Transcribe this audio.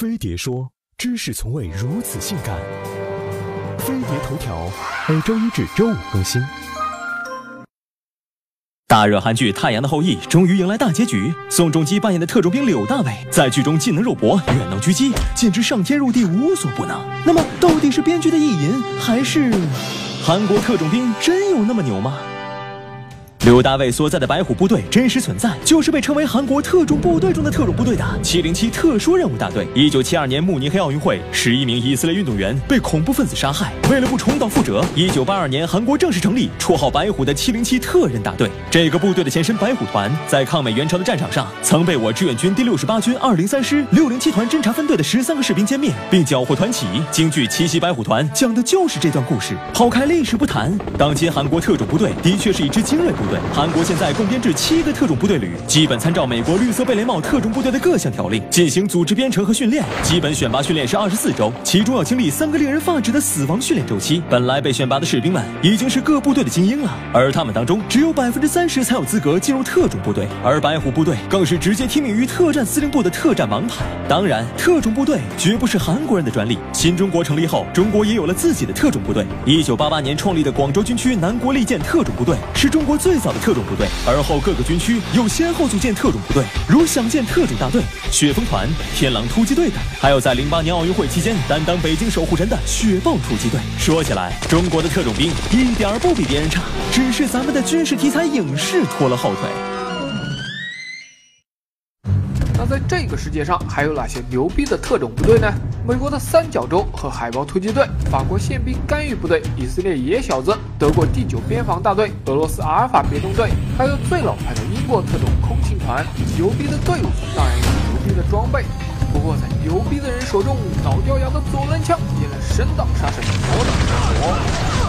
飞碟说：“知识从未如此性感。”飞碟头条每周一至周五更新。大热韩剧《太阳的后裔》终于迎来大结局，宋仲基扮演的特种兵柳大伟在剧中既能肉搏，远能狙击，简直上天入地，无所不能。那么，到底是编剧的意淫，还是韩国特种兵真有那么牛吗？刘大卫所在的白虎部队真实存在，就是被称为韩国特种部队中的特种部队的七零七特殊任务大队。一九七二年慕尼黑奥运会，十一名以色列运动员被恐怖分子杀害。为了不重蹈覆辙，一九八二年韩国正式成立绰号白虎的七零七特任大队。这个部队的前身白虎团，在抗美援朝的战场上，曾被我志愿军第六十八军二零三师六零七团侦察分队的十三个士兵歼灭，并缴获团旗。京剧《奇袭白虎团》讲的就是这段故事。抛开历史不谈，当今韩国特种部队的确是一支精锐部队。韩国现在共编制七个特种部队旅，基本参照美国绿色贝雷帽特种部队的各项条令进行组织编成和训练。基本选拔训练是二十四周，其中要经历三个令人发指的死亡训练周期。本来被选拔的士兵们已经是各部队的精英了，而他们当中只有百分之三十才有资格进入特种部队。而白虎部队更是直接听命于特战司令部的特战王牌。当然，特种部队绝不是韩国人的专利。新中国成立后，中国也有了自己的特种部队。一九八八年创立的广州军区南国利剑特种部队是中国最早的特种。部队，而后各个军区又先后组建特种部队，如响箭特种大队、雪峰团、天狼突击队等，还有在零八年奥运会期间担当北京守护神的雪豹突击队。说起来，中国的特种兵一点儿不比别人差，只是咱们的军事题材影视拖了后腿。这个世界上还有哪些牛逼的特种部队呢？美国的三角洲和海豹突击队，法国宪兵干预部队，以色列野小子，德国第九边防大队，俄罗斯阿尔法别动队，还有最老牌的英国特种空勤团。牛逼的队伍当然有牛逼的装备，不过在牛逼的人手中，老掉牙的左轮枪也能神挡杀神，魔挡